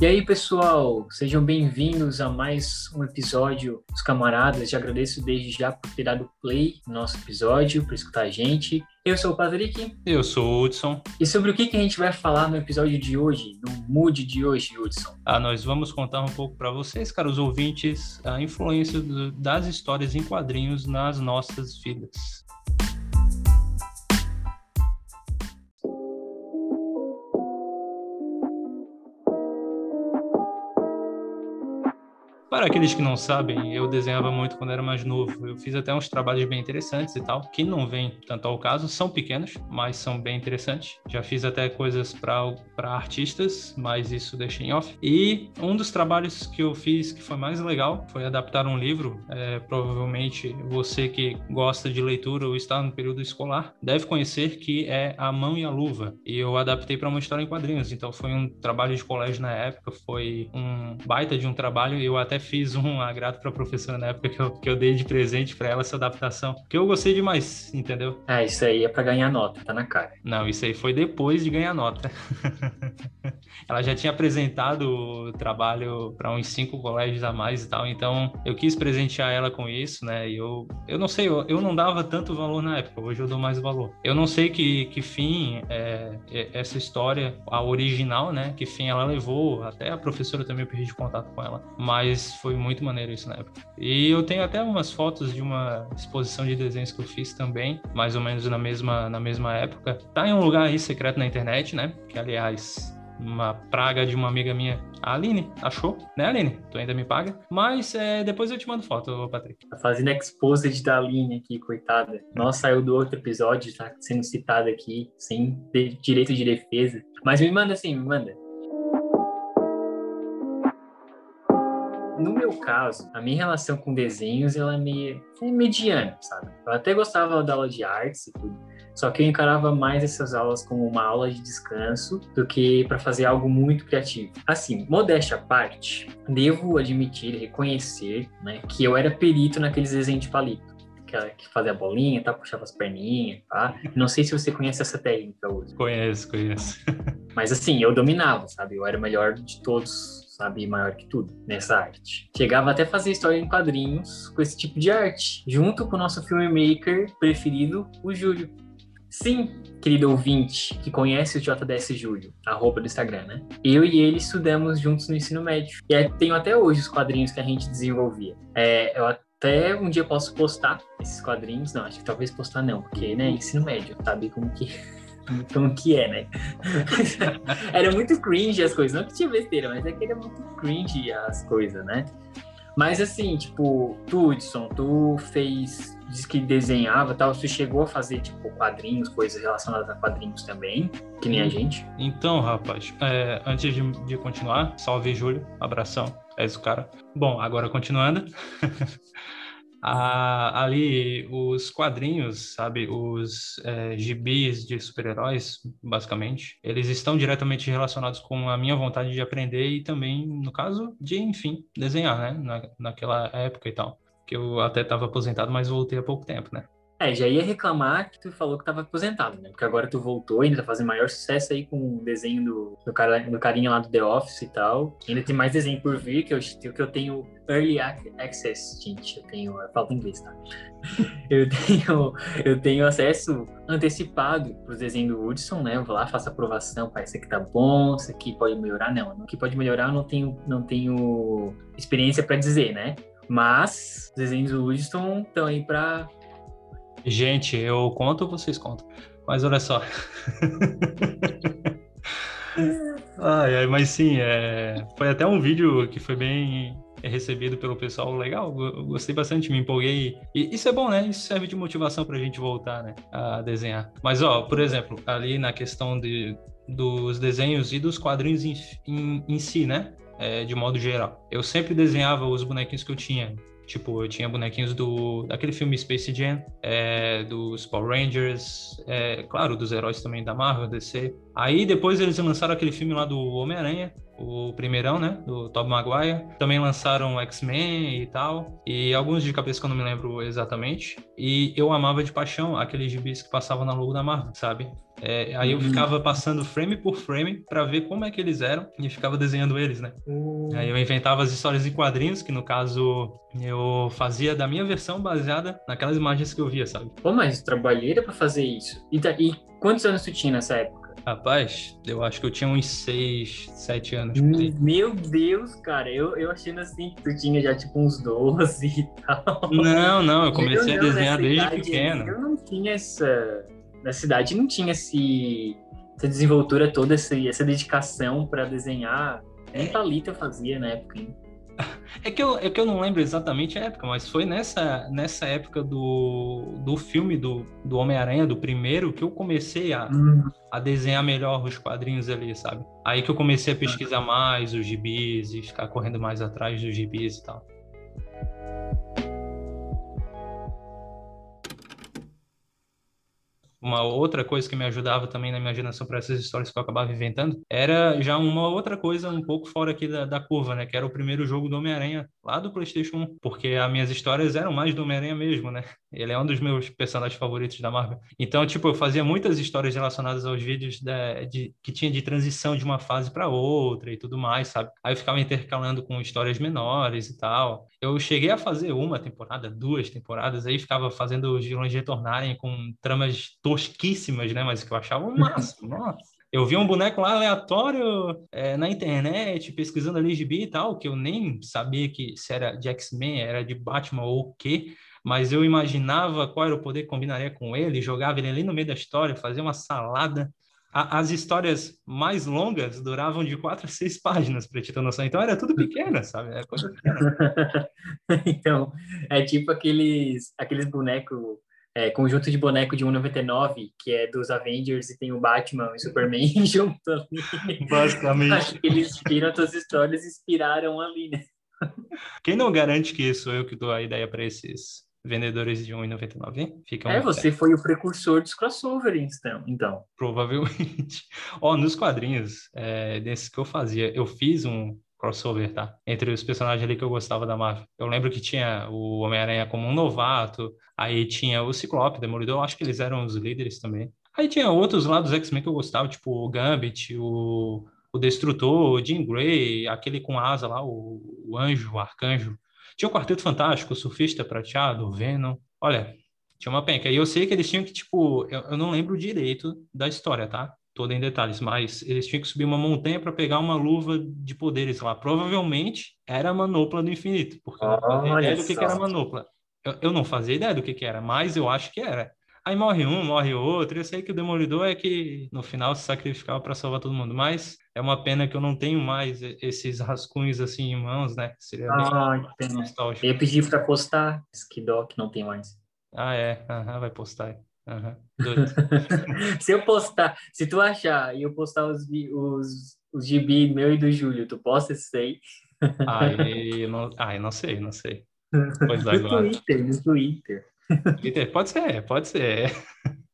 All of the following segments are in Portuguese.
E aí, pessoal, sejam bem-vindos a mais um episódio dos Camaradas. Já agradeço desde já por ter dado play no nosso episódio, por escutar a gente. Eu sou o Patrick. Eu sou o Hudson. E sobre o que, que a gente vai falar no episódio de hoje, no mood de hoje, Hudson? Ah, nós vamos contar um pouco para vocês, caros ouvintes, a influência do, das histórias em quadrinhos nas nossas vidas. Para aqueles que não sabem, eu desenhava muito quando era mais novo. Eu fiz até uns trabalhos bem interessantes e tal, que não vem tanto ao caso, são pequenos, mas são bem interessantes. Já fiz até coisas para artistas, mas isso deixei em off. E um dos trabalhos que eu fiz que foi mais legal foi adaptar um livro. É, provavelmente você que gosta de leitura ou está no período escolar deve conhecer que é A Mão e a Luva. E eu adaptei para uma história em quadrinhos. Então foi um trabalho de colégio na época, foi um baita de um trabalho. Eu até fiz um agrado para a professora na época que eu, que eu dei de presente para ela essa adaptação, que eu gostei demais, entendeu? Ah, isso aí é para ganhar nota, tá na cara. Não, isso aí foi depois de ganhar nota. ela já tinha apresentado o trabalho para uns cinco colégios a mais e tal, então eu quis presentear ela com isso, né? E eu, eu não sei, eu, eu não dava tanto valor na época, hoje eu dou mais valor. Eu não sei que, que fim é, é, essa história, a original, né? Que fim ela levou, até a professora também eu perdi contato com ela, mas foi muito maneiro isso na época. E eu tenho até umas fotos de uma exposição de desenhos que eu fiz também, mais ou menos na mesma, na mesma época. Tá em um lugar aí secreto na internet, né? Que aliás uma praga de uma amiga minha, a Aline, achou, né, Aline? Tu ainda me paga. Mas é, depois eu te mando foto, Patrick. Tá fazendo exposed da Aline aqui, coitada. Nossa, saiu do outro episódio, tá sendo citada aqui, sem direito de defesa. Mas me manda assim, me manda. No meu caso, a minha relação com desenhos ela é meio é mediana, sabe? Eu até gostava da aula de artes e tudo, só que eu encarava mais essas aulas como uma aula de descanso do que para fazer algo muito criativo. Assim, modéstia à parte, devo admitir, reconhecer, né, que eu era perito naqueles desenhos de palito que fazia a bolinha, tá? puxava as perninhas, tá? Não sei se você conhece essa técnica hoje. Conheço, conheço. Mas assim, eu dominava, sabe? Eu era o melhor de todos sabe? Maior que tudo nessa arte. Chegava até a fazer história em quadrinhos com esse tipo de arte, junto com o nosso filmmaker preferido, o Júlio. Sim, querido ouvinte que conhece o JDS Júlio, arroba do Instagram, né? Eu e ele estudamos juntos no ensino médio. E tenho até hoje os quadrinhos que a gente desenvolvia. É, eu até um dia posso postar esses quadrinhos. Não, acho que talvez postar não, porque, né, ensino médio, sabe como que como que é, né? era muito cringe as coisas. Não que tinha besteira, mas é que era muito cringe as coisas, né? Mas assim, tipo, tu, Hudson, tu fez, diz que desenhava tal, você chegou a fazer, tipo, quadrinhos, coisas relacionadas a quadrinhos também, que nem a gente? Então, rapaz, é, antes de, de continuar, salve Júlio, abração, és o cara. Bom, agora continuando. ali os quadrinhos, sabe, os é, gibis de super-heróis, basicamente, eles estão diretamente relacionados com a minha vontade de aprender e também, no caso, de, enfim, desenhar, né, Na, naquela época e tal. Que eu até estava aposentado, mas voltei há pouco tempo, né? É, já ia reclamar que tu falou que tava aposentado, né? Porque agora tu voltou e ainda tá fazendo maior sucesso aí com o desenho do, do, cara, do carinha lá do The Office e tal. Ainda tem mais desenho por vir, que eu, que eu tenho Early Access, gente. Eu tenho. Falta inglês, tá? eu tenho, eu tenho acesso antecipado para os desenhos do Hudson, né? Eu vou lá, faço aprovação, pai, isso aqui tá bom, isso aqui pode melhorar. Não, o que pode melhorar eu não tenho, não tenho experiência para dizer, né? Mas os desenhos do Hudson estão aí para Gente, eu conto ou vocês contam? Mas olha só. ai, ai, mas sim, é... foi até um vídeo que foi bem recebido pelo pessoal legal, eu gostei bastante, me empolguei. E isso é bom, né? Isso serve de motivação para a gente voltar, né? A desenhar. Mas, ó, por exemplo, ali na questão de, dos desenhos e dos quadrinhos em, em, em si, né? É, de modo geral. Eu sempre desenhava os bonequinhos que eu tinha. Tipo, eu tinha bonequinhos do daquele filme Space Jam, é, dos Power Rangers, é, claro, dos heróis também da Marvel, DC. Aí depois eles lançaram aquele filme lá do Homem-Aranha, o primeirão, né? Do Tobey Maguire. Também lançaram X-Men e tal. E alguns de cabeça que eu não me lembro exatamente. E eu amava de paixão aqueles gibis que passavam na logo da Marvel, sabe? É, aí eu uhum. ficava passando frame por frame para ver como é que eles eram e ficava desenhando eles, né? Uhum. Aí eu inventava as histórias em quadrinhos, que no caso eu fazia da minha versão baseada naquelas imagens que eu via, sabe? Pô, mas trabalheira para fazer isso. E, e quantos anos tu tinha nessa época? Rapaz, eu acho que eu tinha uns 6, 7 anos. Meu Deus, cara, eu, eu achando assim que tu tinha já tipo uns 12 e tal. Não, não, eu comecei eu a desenhar desde pequeno. Eu não tinha essa. Na cidade não tinha esse, essa desenvoltura toda, essa, essa dedicação para desenhar. Nem Thalita fazia na época. Hein? É que, eu, é que eu não lembro exatamente a época, mas foi nessa, nessa época do, do filme do, do Homem-Aranha, do primeiro, que eu comecei a, hum. a desenhar melhor os quadrinhos ali, sabe? Aí que eu comecei a pesquisar mais os gibis e ficar correndo mais atrás dos gibis e tal. Uma outra coisa que me ajudava também na imaginação para essas histórias que eu acabava inventando era já uma outra coisa um pouco fora aqui da, da curva, né? Que era o primeiro jogo do Homem-Aranha lá do PlayStation 1, porque as minhas histórias eram mais do Homem-Aranha mesmo, né? Ele é um dos meus personagens favoritos da Marvel. Então, tipo, eu fazia muitas histórias relacionadas aos vídeos da, de, que tinha de transição de uma fase para outra e tudo mais, sabe? Aí eu ficava intercalando com histórias menores e tal. Eu cheguei a fazer uma temporada, duas temporadas, aí ficava fazendo os vilões retornarem com tramas tosquíssimas, né? Mas que eu achava o máximo, nossa. Eu vi um boneco lá aleatório é, na internet, pesquisando ali gibi e tal, que eu nem sabia que se era de X-Men, era de Batman ou o quê, mas eu imaginava qual era o poder que combinaria com ele, jogava ele ali no meio da história, fazia uma salada. A, as histórias mais longas duravam de quatro a seis páginas, para te ter noção. Então era tudo pequeno, sabe? Era coisa pequena. então, é tipo aqueles, aqueles bonecos é, conjunto de boneco de 1,99, que é dos Avengers e tem o Batman e o Superman junto ali. Basicamente. Acho que eles viram as histórias e inspiraram ali, né? Quem não garante que sou eu que dou a ideia para esses vendedores de 1,99? Fica é, você foi o precursor dos crossovers, então. então. Provavelmente. Ó, oh, nos quadrinhos é, desses que eu fazia, eu fiz um crossover, tá? Entre os personagens ali que eu gostava da Marvel. Eu lembro que tinha o Homem-Aranha como um novato, aí tinha o Ciclope, Demolidor, acho que eles eram os líderes também. Aí tinha outros lá dos X-Men que eu gostava, tipo o Gambit, o, o Destrutor, o Jean Grey, aquele com asa lá, o, o Anjo, o Arcanjo. Tinha o Quarteto Fantástico, o Surfista Prateado, o Venom. Olha, tinha uma penca. E eu sei que eles tinham que, tipo, eu, eu não lembro direito da história, tá? toda em detalhes, mas eles tinham que subir uma montanha para pegar uma luva de poderes lá. Provavelmente era a manopla do infinito, porque eu não fazia ideia do que, que era a manopla. Eu, eu, não fazia ideia do que, que era, mas eu acho que era. Aí morre um, morre outro. Eu sei que o Demolidor é que no final se sacrificava para salvar todo mundo, mas é uma pena que eu não tenho mais esses rascunhos assim em mãos, né? Seria ah, bem nostálgico. Eu pedi para postar, que dó que não tem mais. Ah, é. Uhum, vai postar. Uhum. se eu postar, se tu achar e eu postar os, os, os gibi meu e do Júlio, tu posta isso aí? Aí, não, aí não sei, não sei. Pois no agora. Twitter, no Twitter. Pode ser, pode ser.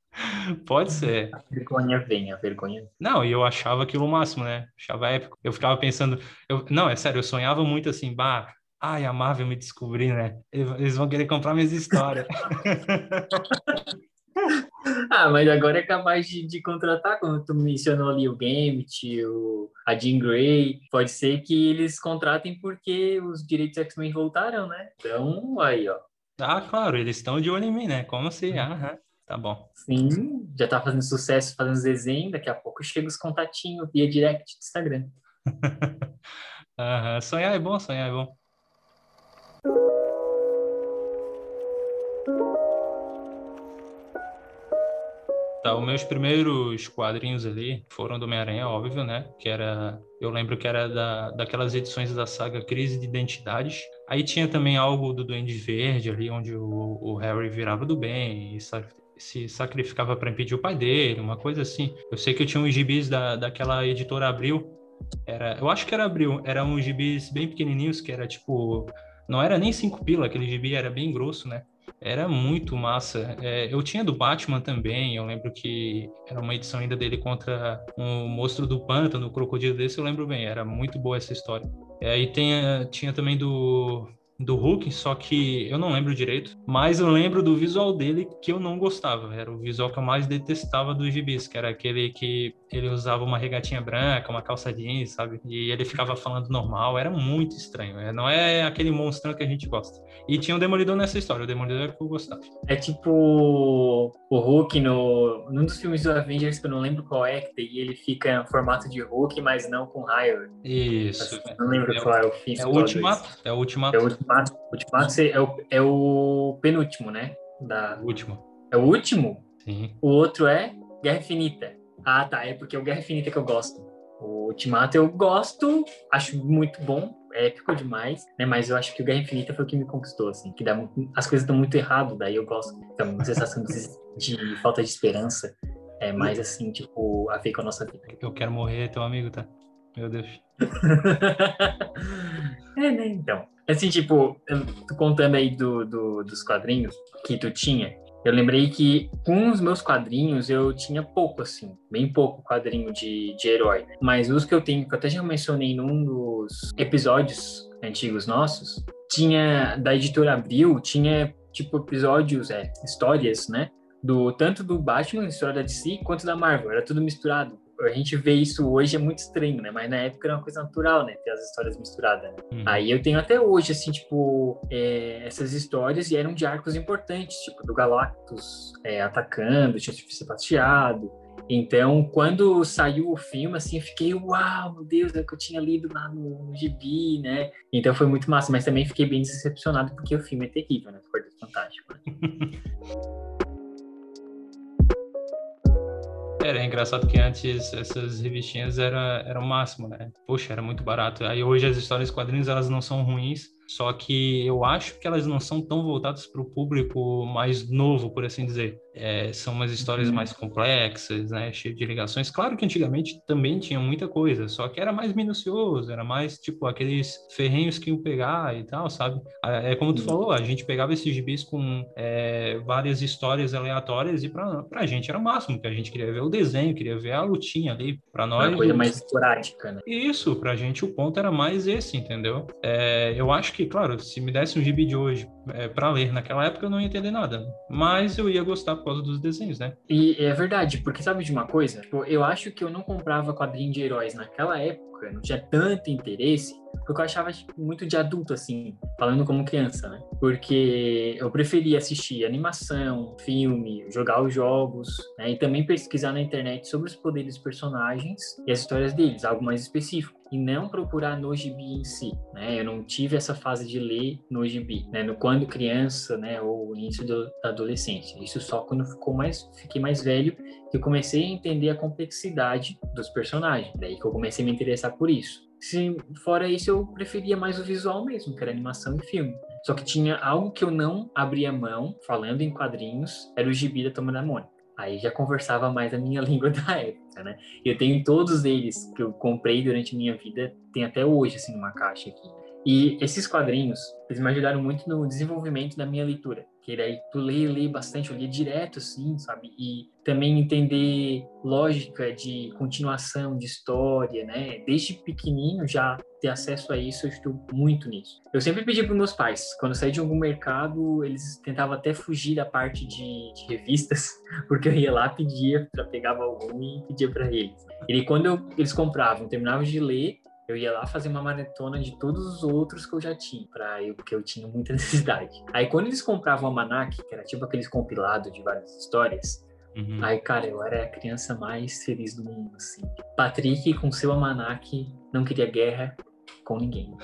Pode ser. A vergonha vem, a vergonha. Não, e eu achava aquilo o máximo, né? Achava épico. Eu ficava pensando, eu, não, é sério, eu sonhava muito assim, bah, ai, a Marvel me descobrir, né? Eles vão querer comprar minhas histórias. ah, mas agora é capaz de, de, contratar, como tu mencionou ali, o Gambit, o, a Jean Grey. Pode ser que eles contratem porque os direitos X-Men voltaram, né? Então, aí, ó. Ah, claro, eles estão de olho em mim, né? Como assim? Aham, tá bom. Sim, já tá fazendo sucesso, fazendo desenho, daqui a pouco chega os contatinhos via direct do Instagram. Aham, sonhar é bom, sonhar é bom. Tá, os meus primeiros quadrinhos ali foram do Homem-Aranha, óbvio, né? Que era. Eu lembro que era da, daquelas edições da saga Crise de Identidades. Aí tinha também algo do Duende Verde ali, onde o, o Harry virava do bem e se sacrificava para impedir o pai dele, uma coisa assim. Eu sei que eu tinha uns gibis da, daquela editora Abril. Era, eu acho que era Abril, eram uns gibis bem pequenininhos, que era tipo. Não era nem cinco pila, aquele gibi era bem grosso, né? Era muito massa. É, eu tinha do Batman também, eu lembro que era uma edição ainda dele contra um monstro do pântano, o crocodilo desse, eu lembro bem, era muito boa essa história. É, e tem, tinha também do do Hulk, só que eu não lembro direito, mas eu lembro do visual dele que eu não gostava, era o visual que eu mais detestava dos gibis, que era aquele que ele usava uma regatinha branca, uma calça jeans, sabe? E ele ficava falando normal, era muito estranho, é, não é aquele monstrão que a gente gosta. E tinha o Demolidor nessa história, o Demolidor é que eu gostava. É tipo o Hulk no num dos filmes do Avengers que eu não lembro qual é, e ele fica em formato de Hulk, mas não com raio. Isso. não lembro é, qual é o filme. É o Ultimato, é o Ultimato. É o Ultimato. Ultimato é o, é o penúltimo, né? Da... O último. É o último? Sim. O outro é Guerra Infinita. Ah, tá. É porque é o Guerra Infinita que eu gosto. O Ultimato eu gosto, acho muito bom, é épico demais, né? Mas eu acho que o Guerra Infinita foi o que me conquistou, assim, que dá as coisas estão muito errado, daí eu gosto. Então, uma sensação de, de falta de esperança é mais assim, tipo, a ver com a nossa vida. Eu quero morrer, teu amigo, tá? Meu Deus. é, né? Então. Assim, tipo, eu tô contando aí do, do, dos quadrinhos que tu tinha. Eu lembrei que com os meus quadrinhos eu tinha pouco, assim, bem pouco quadrinho de, de herói. Né? Mas os que eu tenho, que eu até já mencionei num dos episódios antigos nossos, tinha da editora Abril, tinha tipo episódios, é, histórias, né? Do, tanto do Batman, história da DC, quanto da Marvel, era tudo misturado a gente vê isso hoje é muito estranho, né? Mas na época era uma coisa natural, né? Ter as histórias misturadas. Né? Uhum. Aí eu tenho até hoje, assim, tipo, é, essas histórias e eram de arcos importantes, tipo, do Galactus é, atacando, tinha o Prateado. Então, quando saiu o filme, assim, eu fiquei, uau, meu Deus, é o que eu tinha lido lá no, no gibi, né? Então foi muito massa, mas também fiquei bem decepcionado porque o filme é terrível, né? Foi fantástico. Né? Era engraçado que antes essas revistinhas era, era o máximo, né? Poxa, era muito barato. Aí hoje as histórias quadrinhos elas não são ruins, só que eu acho que elas não são tão voltadas para o público mais novo, por assim dizer. É, são umas histórias uhum. mais complexas, né, cheias de ligações. Claro que antigamente também tinha muita coisa, só que era mais minucioso, era mais tipo aqueles ferrenhos que iam pegar e tal, sabe? É como tu uhum. falou, a gente pegava esses gibis com é, várias histórias aleatórias e para a gente era o máximo, que a gente queria ver o desenho, queria ver a lutinha ali. Para nós. Uma coisa mais esporádica, né? Isso, para a gente o ponto era mais esse, entendeu? É, eu acho que, claro, se me desse um gibi de hoje é, para ler naquela época, eu não ia entender nada. Mas eu ia gostar por causa dos desenhos, né? E é verdade, porque sabe de uma coisa? Tipo, eu acho que eu não comprava quadrinho de heróis naquela época, não tinha tanto interesse, porque eu achava tipo, muito de adulto, assim, falando como criança, né? Porque eu preferia assistir animação, filme, jogar os jogos, né? E também pesquisar na internet sobre os poderes dos personagens e as histórias deles, algo mais específico e não procurar no gibi em si, né? Eu não tive essa fase de ler no gibi, né? No quando criança, né? Ou início do, da adolescência. Isso só quando ficou mais, fiquei mais velho que eu comecei a entender a complexidade dos personagens. Daí que eu comecei a me interessar por isso. Se, fora isso, eu preferia mais o visual mesmo, que era animação e filme. Só que tinha algo que eu não abria mão, falando em quadrinhos, era o gibi da Toma da Mônica. Aí já conversava mais a minha língua da época, né? Eu tenho todos eles que eu comprei durante minha vida, tem até hoje, assim, numa caixa aqui. E esses quadrinhos, eles me ajudaram muito no desenvolvimento da minha leitura. Que daí tu lê, lê bastante, eu lia direto, assim, sabe? E também entender lógica de continuação de história, né? Desde pequenininho já ter acesso a isso, eu estou muito nisso. Eu sempre pedi para meus pais, quando eu saí de algum mercado, eles tentavam até fugir da parte de, de revistas, porque eu ia lá, pedia, pegava algum e pedia para eles. E quando eu, eles compravam, terminavam de ler, eu ia lá fazer uma maratona de todos os outros que eu já tinha, para eu, porque eu tinha muita necessidade. Aí quando eles compravam o Almanac, que era tipo aqueles compilados de várias histórias, uhum. aí, cara, eu era a criança mais feliz do mundo, assim. Patrick, com seu Almanac, não queria guerra, com ninguém.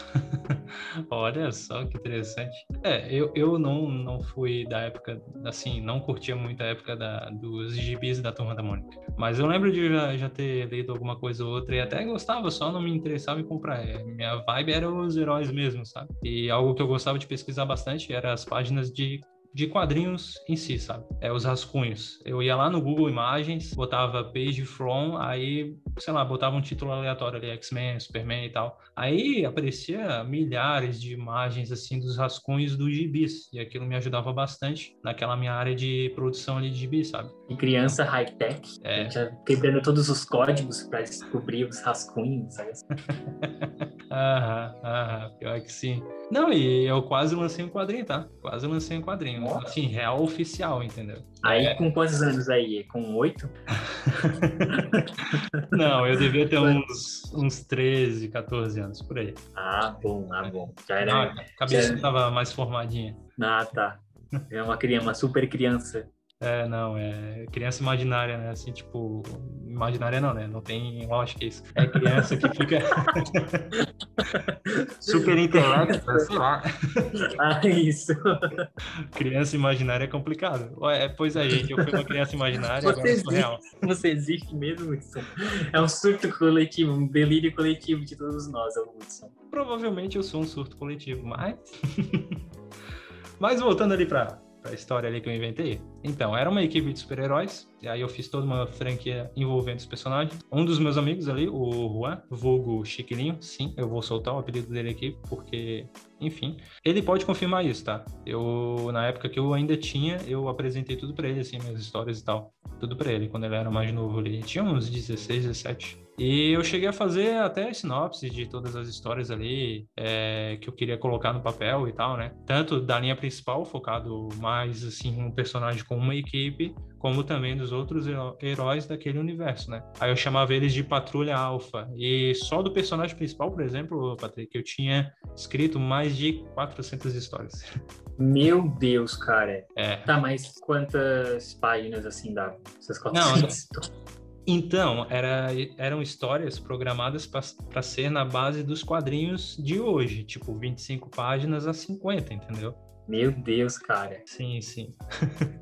Olha só que interessante. É, eu, eu não, não fui da época, assim, não curtia muito a época da, dos gibis da Turma da Mônica. Mas eu lembro de já, já ter lido alguma coisa ou outra e até gostava, só não me interessava em comprar. É, minha vibe era os heróis mesmo, sabe? E algo que eu gostava de pesquisar bastante era as páginas de de quadrinhos em si, sabe? É os rascunhos. Eu ia lá no Google Imagens, botava page from, aí, sei lá, botava um título aleatório ali, X-Men, Superman e tal. Aí aparecia milhares de imagens assim dos rascunhos dos gibis, e aquilo me ajudava bastante naquela minha área de produção ali de gibis, sabe? E criança high-tech, é. quebrando todos os códigos para descobrir os rascunhos, sabe? aham, aham, pior que sim. Não, e eu quase lancei um quadrinho, tá? Quase lancei um quadrinho. Nossa. Assim, real oficial, entendeu? Aí é... com quantos anos aí? Com oito? Não, eu devia ter uns, uns 13, 14 anos, por aí. Ah, bom, ah, bom. Já era. Não, a cabeça já... tava mais formadinha. Ah, tá. É uma criança, uma super criança. É, não, é criança imaginária, né? Assim, tipo, imaginária não, né? Não tem lógica isso. É criança que fica super intelecto, né? sei lá. Ah, isso. Criança imaginária é complicado. É, pois é, gente, eu fui uma criança imaginária, você agora existe, sou real. Você existe mesmo, Hudson? É um surto coletivo, um delírio coletivo de todos nós, Hudson. Provavelmente eu sou um surto coletivo, mas... mas voltando ali para a história ali que eu inventei. Então, era uma equipe de super-heróis, e aí eu fiz toda uma franquia envolvendo os personagens. Um dos meus amigos ali, o Juan, vulgo Chiquilinho, sim, eu vou soltar o apelido dele aqui, porque, enfim, ele pode confirmar isso, tá? Eu, na época que eu ainda tinha, eu apresentei tudo para ele, assim, minhas histórias e tal. Tudo para ele, quando ele era mais novo ali. Tinha uns 16, 17. E eu cheguei a fazer até sinopse de todas as histórias ali é, que eu queria colocar no papel e tal, né? Tanto da linha principal, focado mais assim um personagem com uma equipe, como também dos outros heróis daquele universo, né? Aí eu chamava eles de Patrulha Alpha. E só do personagem principal, por exemplo, Patrick, eu tinha escrito mais de 400 histórias. Meu Deus, cara. É. Tá, mas quantas páginas assim dá? Essas 400? Não, então, era, eram histórias programadas para ser na base dos quadrinhos de hoje, tipo 25 páginas a 50, entendeu? Meu Deus, cara. Sim, sim.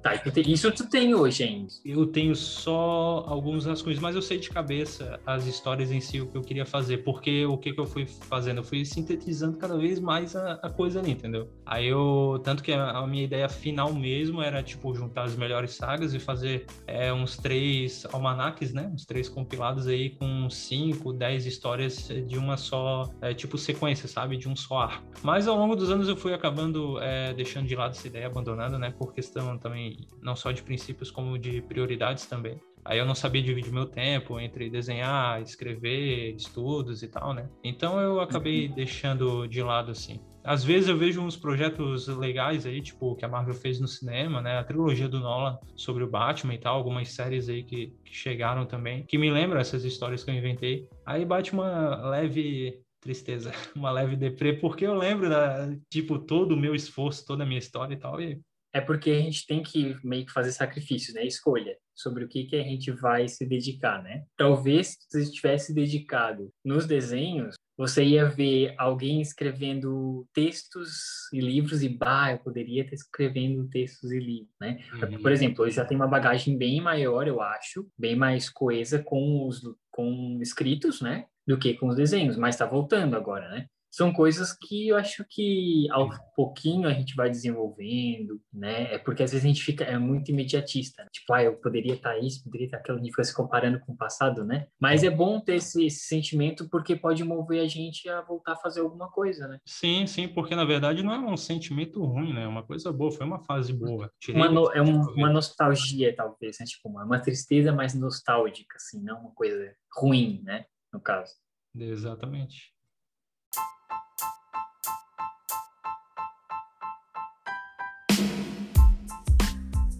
Tá, isso tu tem hoje ainda? Eu tenho só alguns rascunhos, mas eu sei de cabeça as histórias em si, o que eu queria fazer, porque o que, que eu fui fazendo? Eu fui sintetizando cada vez mais a, a coisa ali, entendeu? Aí eu, tanto que a, a, minha ideia final mesmo era, tipo, juntar as melhores sagas e fazer é, uns três almanaques, né? Uns três compilados aí com cinco, dez histórias de uma só, é, tipo, sequência, sabe? De um só arco. Mas ao longo dos anos eu fui acabando... É, deixando de lado essa ideia abandonada, né, por questão também não só de princípios como de prioridades também. Aí eu não sabia dividir meu tempo entre desenhar, escrever, estudos e tal, né? Então eu acabei uhum. deixando de lado assim. Às vezes eu vejo uns projetos legais aí, tipo, que a Marvel fez no cinema, né? A trilogia do Nolan sobre o Batman e tal, algumas séries aí que, que chegaram também, que me lembram essas histórias que eu inventei. Aí bate uma leve tristeza, uma leve deprê, porque eu lembro da, tipo, todo o meu esforço, toda a minha história e tal, e... É porque a gente tem que meio que fazer sacrifícios, né? Escolha sobre o que, que a gente vai se dedicar, né? Talvez se você tivesse dedicado nos desenhos, você ia ver alguém escrevendo textos e livros e, bah, eu poderia estar escrevendo textos e livros, né? Uhum. Por exemplo, eu já tenho uma bagagem bem maior, eu acho, bem mais coesa com os com escritos, né? Do que com os desenhos, mas está voltando agora, né? São coisas que eu acho que ao pouquinho a gente vai desenvolvendo, né? É porque às vezes a gente fica é muito imediatista, né? tipo, ah, eu poderia estar tá isso, poderia estar tá aquilo, a gente fica se comparando com o passado, né? Mas é bom ter esse, esse, sentimento porque pode mover a gente a voltar a fazer alguma coisa, né? Sim, sim, porque na verdade não é um sentimento ruim, né? É uma coisa boa, foi uma fase boa. Uma no, é um, uma nostalgia, talvez, né? Tipo, uma, uma tristeza mais nostálgica, assim, não uma coisa ruim, né? No caso. Exatamente.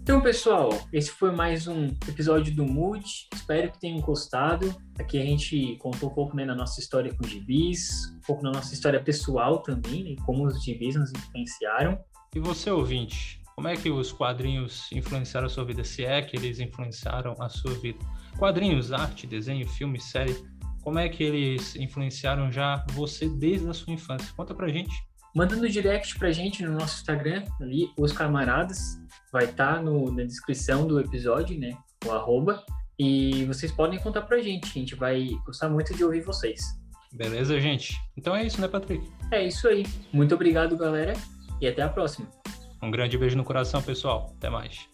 Então, pessoal, esse foi mais um episódio do Mood. Espero que tenham gostado. Aqui a gente contou um pouco né, da nossa história com gibis, um pouco da nossa história pessoal também, né, como os gibis nos influenciaram. E você, ouvinte, como é que os quadrinhos influenciaram a sua vida? Se é que eles influenciaram a sua vida? Quadrinhos, arte, desenho, filme, série, como é que eles influenciaram já você desde a sua infância? Conta pra gente. Manda no direct pra gente no nosso Instagram, ali, os camaradas. Vai estar tá na descrição do episódio, né? O arroba. E vocês podem contar pra gente. A gente vai gostar muito de ouvir vocês. Beleza, gente? Então é isso, né, Patrick? É isso aí. Muito obrigado, galera. E até a próxima. Um grande beijo no coração, pessoal. Até mais.